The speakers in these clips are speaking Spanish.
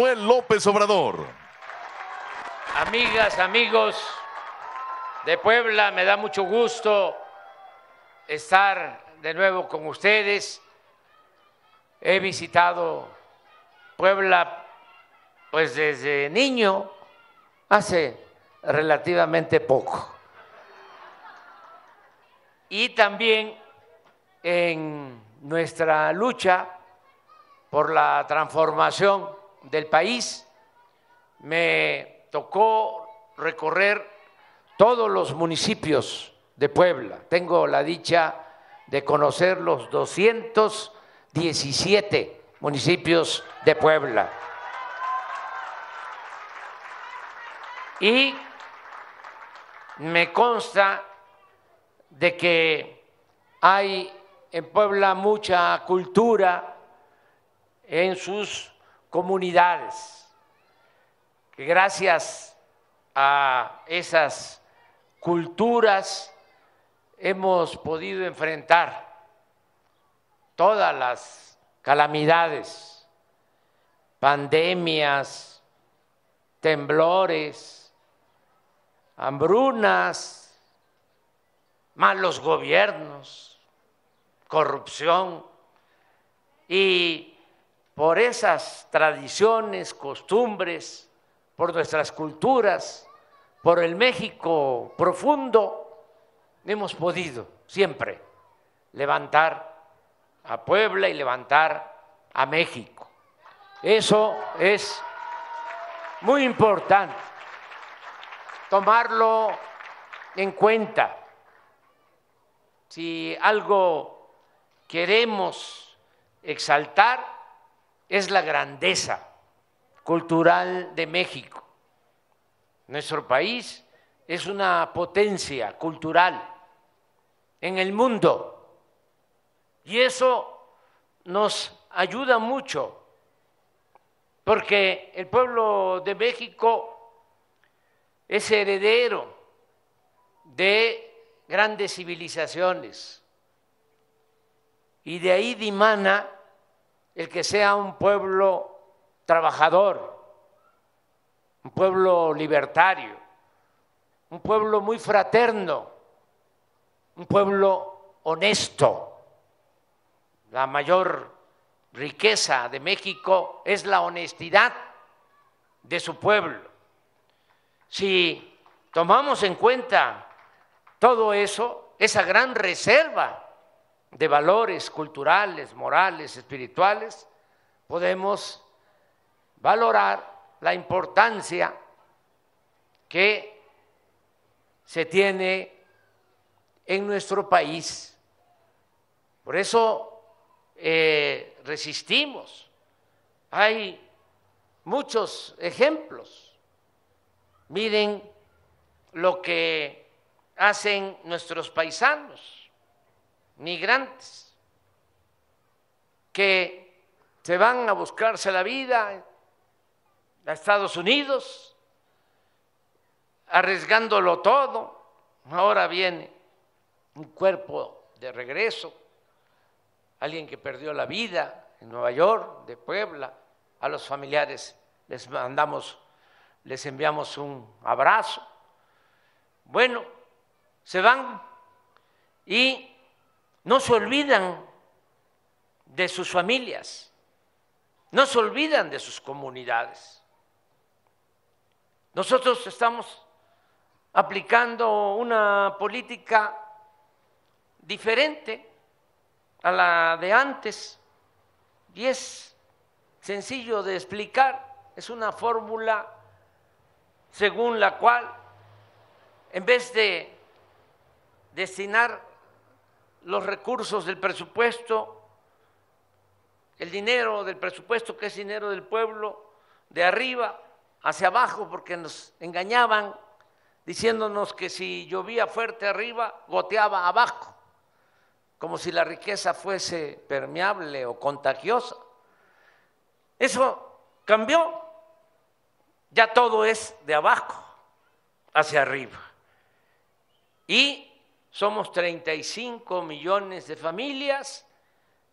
Manuel López Obrador. Amigas, amigos de Puebla, me da mucho gusto estar de nuevo con ustedes. He visitado Puebla pues desde niño, hace relativamente poco. Y también en nuestra lucha por la transformación del país, me tocó recorrer todos los municipios de Puebla. Tengo la dicha de conocer los 217 municipios de Puebla. Y me consta de que hay en Puebla mucha cultura en sus comunidades, que gracias a esas culturas hemos podido enfrentar todas las calamidades, pandemias, temblores, hambrunas, malos gobiernos, corrupción y por esas tradiciones, costumbres, por nuestras culturas, por el México profundo, hemos podido siempre levantar a Puebla y levantar a México. Eso es muy importante, tomarlo en cuenta. Si algo queremos exaltar es la grandeza cultural de México. Nuestro país es una potencia cultural en el mundo y eso nos ayuda mucho porque el pueblo de México es heredero de grandes civilizaciones y de ahí dimana el que sea un pueblo trabajador, un pueblo libertario, un pueblo muy fraterno, un pueblo honesto. La mayor riqueza de México es la honestidad de su pueblo. Si tomamos en cuenta todo eso, esa gran reserva de valores culturales, morales, espirituales, podemos valorar la importancia que se tiene en nuestro país. Por eso eh, resistimos. Hay muchos ejemplos. Miren lo que hacen nuestros paisanos migrantes que se van a buscarse la vida a Estados Unidos, arriesgándolo todo. Ahora viene un cuerpo de regreso, alguien que perdió la vida en Nueva York, de Puebla, a los familiares les mandamos, les enviamos un abrazo. Bueno, se van y no se olvidan de sus familias, no se olvidan de sus comunidades. Nosotros estamos aplicando una política diferente a la de antes. Y es sencillo de explicar, es una fórmula según la cual en vez de destinar los recursos del presupuesto, el dinero del presupuesto, que es dinero del pueblo, de arriba hacia abajo, porque nos engañaban diciéndonos que si llovía fuerte arriba, goteaba abajo, como si la riqueza fuese permeable o contagiosa. Eso cambió, ya todo es de abajo hacia arriba. Y somos 35 millones de familias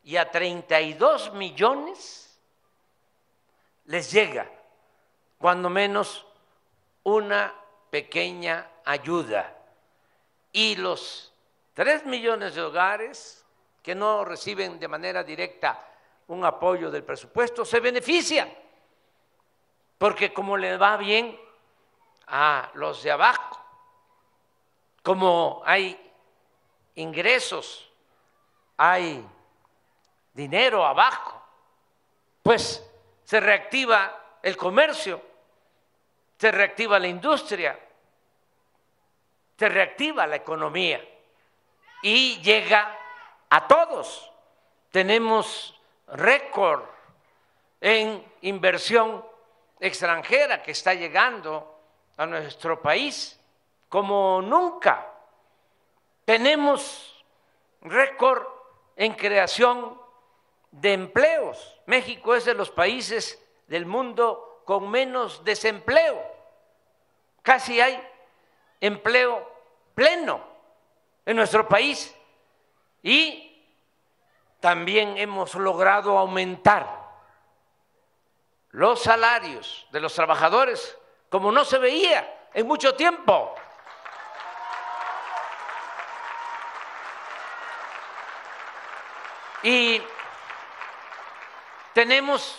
y a 32 millones les llega cuando menos una pequeña ayuda. Y los tres millones de hogares que no reciben de manera directa un apoyo del presupuesto se benefician, porque como le va bien a los de abajo, como hay ingresos, hay dinero abajo, pues se reactiva el comercio, se reactiva la industria, se reactiva la economía y llega a todos. Tenemos récord en inversión extranjera que está llegando a nuestro país como nunca. Tenemos récord en creación de empleos. México es de los países del mundo con menos desempleo. Casi hay empleo pleno en nuestro país y también hemos logrado aumentar los salarios de los trabajadores como no se veía en mucho tiempo. Y tenemos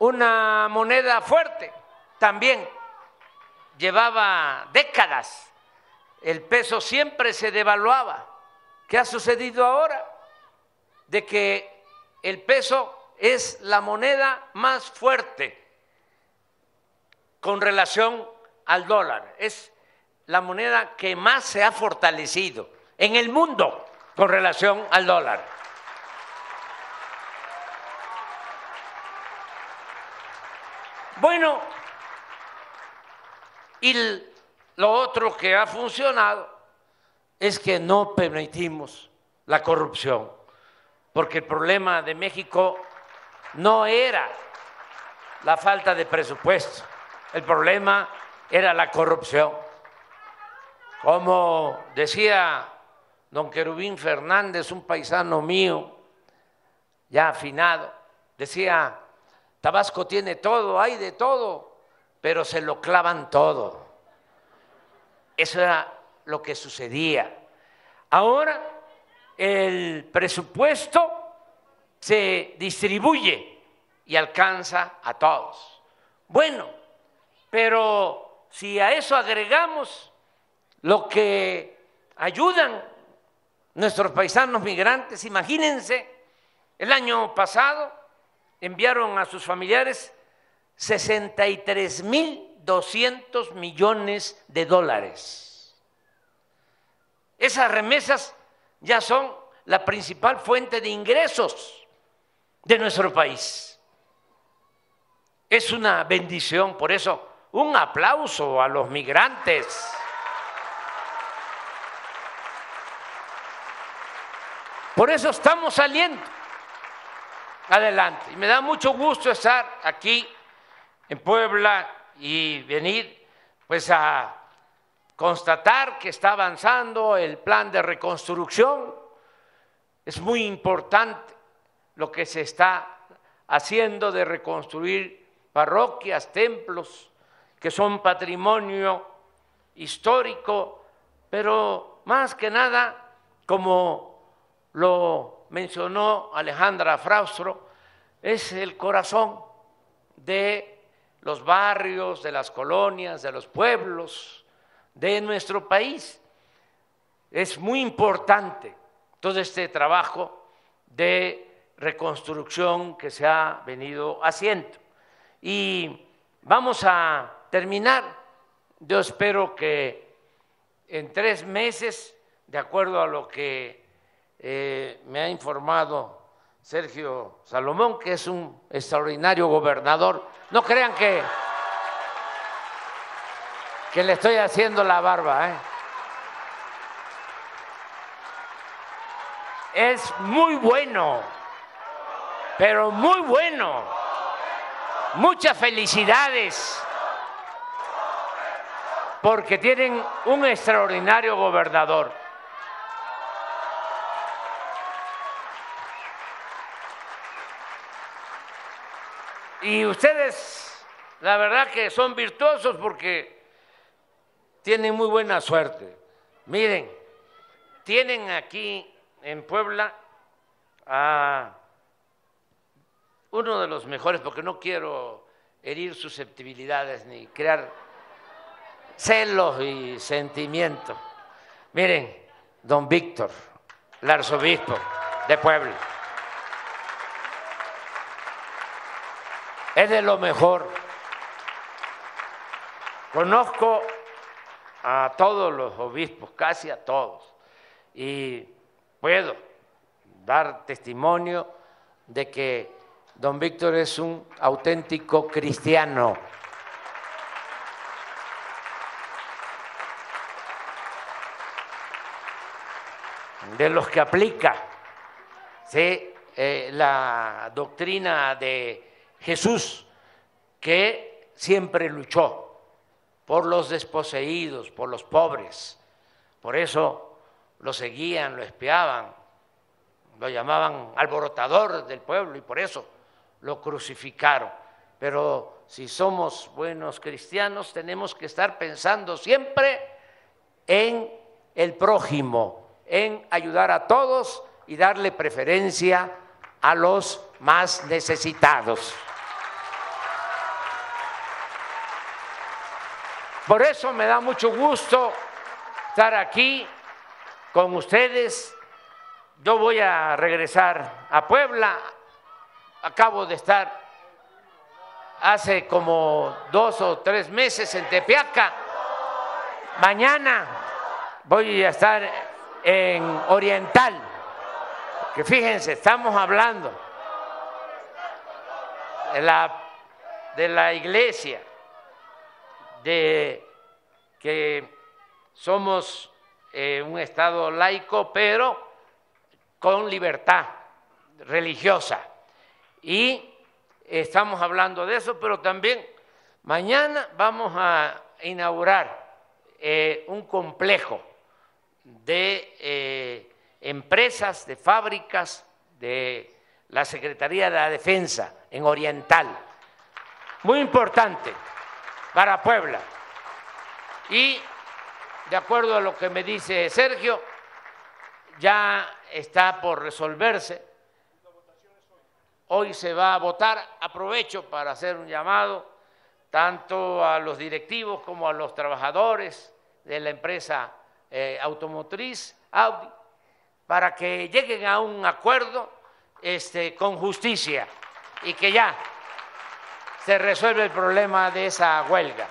una moneda fuerte también. Llevaba décadas, el peso siempre se devaluaba. ¿Qué ha sucedido ahora? De que el peso es la moneda más fuerte con relación al dólar. Es la moneda que más se ha fortalecido en el mundo con relación al dólar. Bueno, y lo otro que ha funcionado es que no permitimos la corrupción, porque el problema de México no era la falta de presupuesto, el problema era la corrupción. Como decía don Querubín Fernández, un paisano mío, ya afinado, decía, Tabasco tiene todo, hay de todo, pero se lo clavan todo. Eso era lo que sucedía. Ahora el presupuesto se distribuye y alcanza a todos. Bueno, pero si a eso agregamos lo que ayudan nuestros paisanos migrantes, imagínense, el año pasado enviaron a sus familiares 63.200 millones de dólares. Esas remesas ya son la principal fuente de ingresos de nuestro país. Es una bendición, por eso un aplauso a los migrantes. Por eso estamos saliendo adelante. Y me da mucho gusto estar aquí en Puebla y venir pues a constatar que está avanzando el plan de reconstrucción. Es muy importante lo que se está haciendo de reconstruir parroquias, templos, que son patrimonio histórico, pero más que nada, como lo mencionó Alejandra Fraustro, es el corazón de los barrios, de las colonias, de los pueblos de nuestro país. Es muy importante todo este trabajo de reconstrucción que se ha venido haciendo. Y vamos a terminar. Yo espero que en tres meses, de acuerdo a lo que eh, me ha informado Sergio Salomón, que es un extraordinario gobernador. No crean que, que le estoy haciendo la barba. ¿eh? Es muy bueno, pero muy bueno. Muchas felicidades porque tienen un extraordinario gobernador. Y ustedes la verdad que son virtuosos porque tienen muy buena suerte. Miren, tienen aquí en Puebla a uno de los mejores, porque no quiero herir susceptibilidades ni crear celos y sentimientos. Miren, don Víctor, el arzobispo de Puebla. Es de lo mejor. Conozco a todos los obispos, casi a todos, y puedo dar testimonio de que don Víctor es un auténtico cristiano. de los que aplica eh, la doctrina de Jesús, que siempre luchó por los desposeídos, por los pobres. Por eso lo seguían, lo espiaban, lo llamaban alborotador del pueblo y por eso lo crucificaron. Pero si somos buenos cristianos, tenemos que estar pensando siempre en el prójimo, en ayudar a todos y darle preferencia a los más necesitados. Por eso me da mucho gusto estar aquí con ustedes. Yo voy a regresar a Puebla. Acabo de estar hace como dos o tres meses en Tepeaca. Mañana voy a estar en Oriental, que fíjense, estamos hablando de la, de la iglesia de que somos eh, un Estado laico, pero con libertad religiosa. Y estamos hablando de eso, pero también mañana vamos a inaugurar eh, un complejo de eh, empresas, de fábricas de la Secretaría de la Defensa en Oriental. Muy importante para Puebla. Y de acuerdo a lo que me dice Sergio, ya está por resolverse. Hoy se va a votar. Aprovecho para hacer un llamado tanto a los directivos como a los trabajadores de la empresa eh, automotriz Audi para que lleguen a un acuerdo este, con justicia y que ya se resuelve el problema de esa huelga.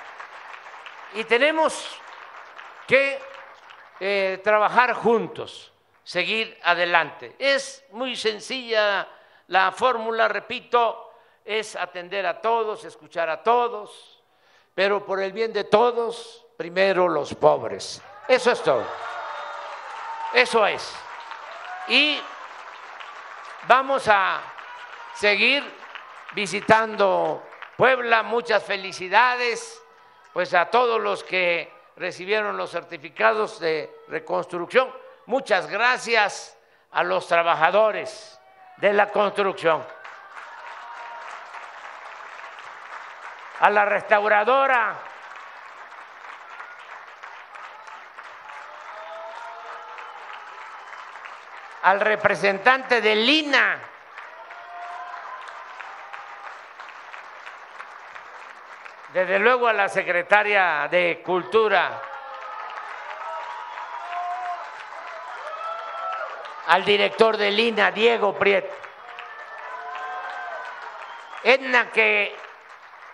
Y tenemos que eh, trabajar juntos, seguir adelante. Es muy sencilla la fórmula, repito, es atender a todos, escuchar a todos, pero por el bien de todos, primero los pobres. Eso es todo. Eso es. Y vamos a seguir visitando Puebla, muchas felicidades pues a todos los que recibieron los certificados de reconstrucción. Muchas gracias a los trabajadores de la construcción. A la restauradora al representante de Lina desde luego a la secretaria de Cultura, al director de Lina, Diego Prieto. Edna que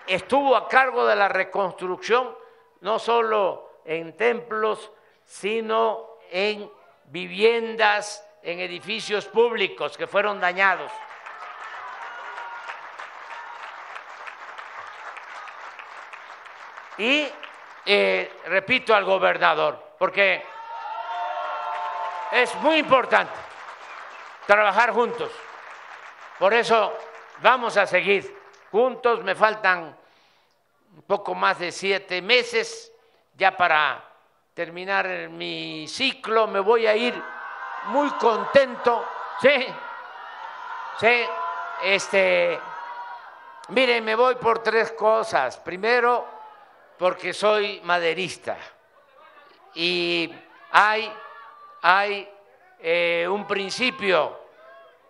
estuvo a cargo de la reconstrucción, no solo en templos, sino en viviendas, en edificios públicos que fueron dañados. Y eh, repito al gobernador, porque es muy importante trabajar juntos. Por eso vamos a seguir juntos. Me faltan un poco más de siete meses ya para terminar mi ciclo. Me voy a ir muy contento. Sí, sí, este, Miren, me voy por tres cosas. Primero, porque soy maderista y hay, hay eh, un principio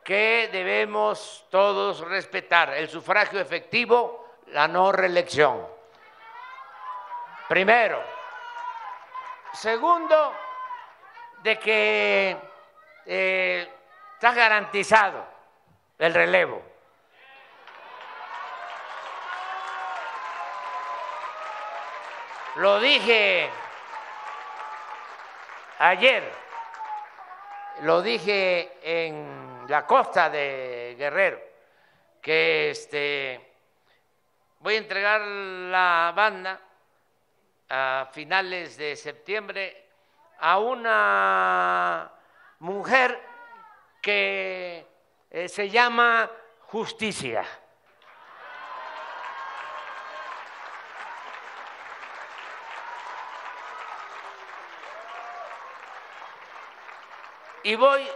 que debemos todos respetar, el sufragio efectivo, la no reelección. Primero. Segundo, de que eh, está garantizado el relevo. Lo dije ayer, lo dije en la costa de Guerrero, que este, voy a entregar la banda a finales de septiembre a una mujer que eh, se llama justicia. Y voy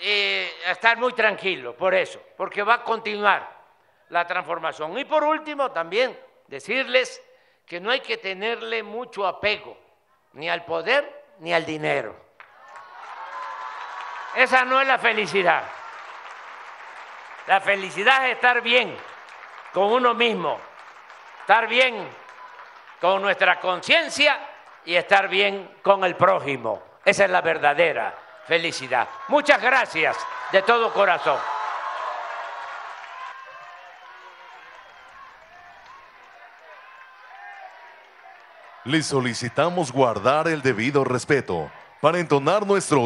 eh, a estar muy tranquilo por eso, porque va a continuar la transformación. Y por último, también decirles que no hay que tenerle mucho apego ni al poder ni al dinero. Esa no es la felicidad. La felicidad es estar bien con uno mismo, estar bien con nuestra conciencia y estar bien con el prójimo. Esa es la verdadera felicidad. Muchas gracias de todo corazón. Le solicitamos guardar el debido respeto para entonar nuestro